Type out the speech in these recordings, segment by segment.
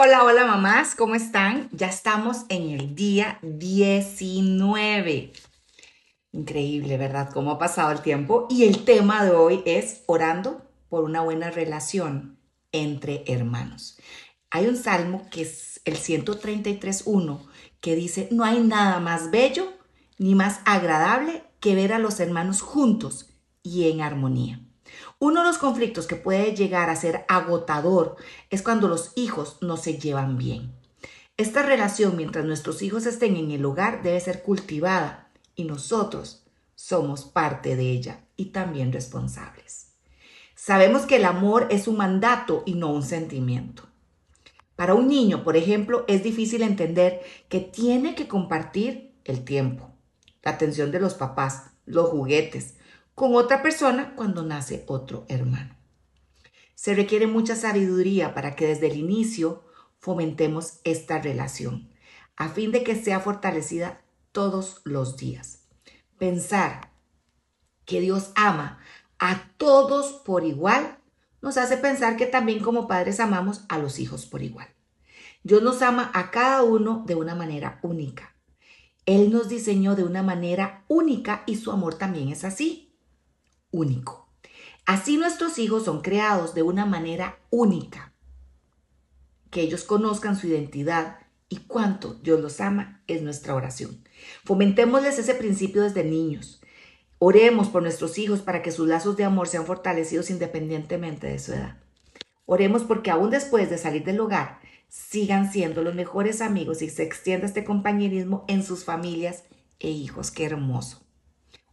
Hola, hola mamás, ¿cómo están? Ya estamos en el día 19. Increíble, ¿verdad? ¿Cómo ha pasado el tiempo? Y el tema de hoy es orando por una buena relación entre hermanos. Hay un salmo que es el 133.1 que dice, no hay nada más bello ni más agradable que ver a los hermanos juntos y en armonía. Uno de los conflictos que puede llegar a ser agotador es cuando los hijos no se llevan bien. Esta relación mientras nuestros hijos estén en el hogar debe ser cultivada y nosotros somos parte de ella y también responsables. Sabemos que el amor es un mandato y no un sentimiento. Para un niño, por ejemplo, es difícil entender que tiene que compartir el tiempo, la atención de los papás, los juguetes, con otra persona cuando nace otro hermano. Se requiere mucha sabiduría para que desde el inicio fomentemos esta relación, a fin de que sea fortalecida todos los días. Pensar que Dios ama a todos por igual nos hace pensar que también como padres amamos a los hijos por igual. Dios nos ama a cada uno de una manera única. Él nos diseñó de una manera única y su amor también es así único. Así nuestros hijos son creados de una manera única. Que ellos conozcan su identidad y cuánto Dios los ama es nuestra oración. Fomentémosles ese principio desde niños. Oremos por nuestros hijos para que sus lazos de amor sean fortalecidos independientemente de su edad. Oremos porque aún después de salir del hogar sigan siendo los mejores amigos y se extienda este compañerismo en sus familias e hijos. Qué hermoso.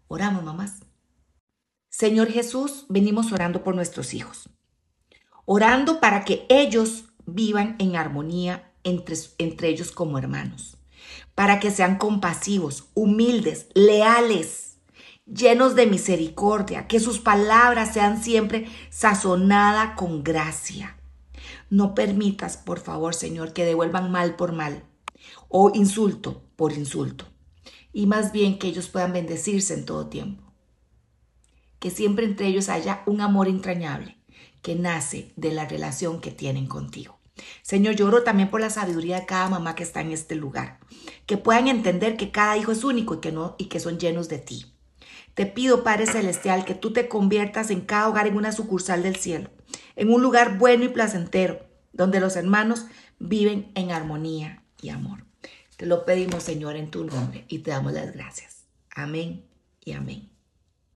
Oramos, mamás. Señor Jesús, venimos orando por nuestros hijos, orando para que ellos vivan en armonía entre, entre ellos como hermanos, para que sean compasivos, humildes, leales, llenos de misericordia, que sus palabras sean siempre sazonadas con gracia. No permitas, por favor, Señor, que devuelvan mal por mal o insulto por insulto, y más bien que ellos puedan bendecirse en todo tiempo que siempre entre ellos haya un amor entrañable que nace de la relación que tienen contigo. Señor, lloro también por la sabiduría de cada mamá que está en este lugar, que puedan entender que cada hijo es único y que, no, y que son llenos de ti. Te pido, Padre Celestial, que tú te conviertas en cada hogar en una sucursal del cielo, en un lugar bueno y placentero, donde los hermanos viven en armonía y amor. Te lo pedimos, Señor, en tu nombre y te damos las gracias. Amén y amén.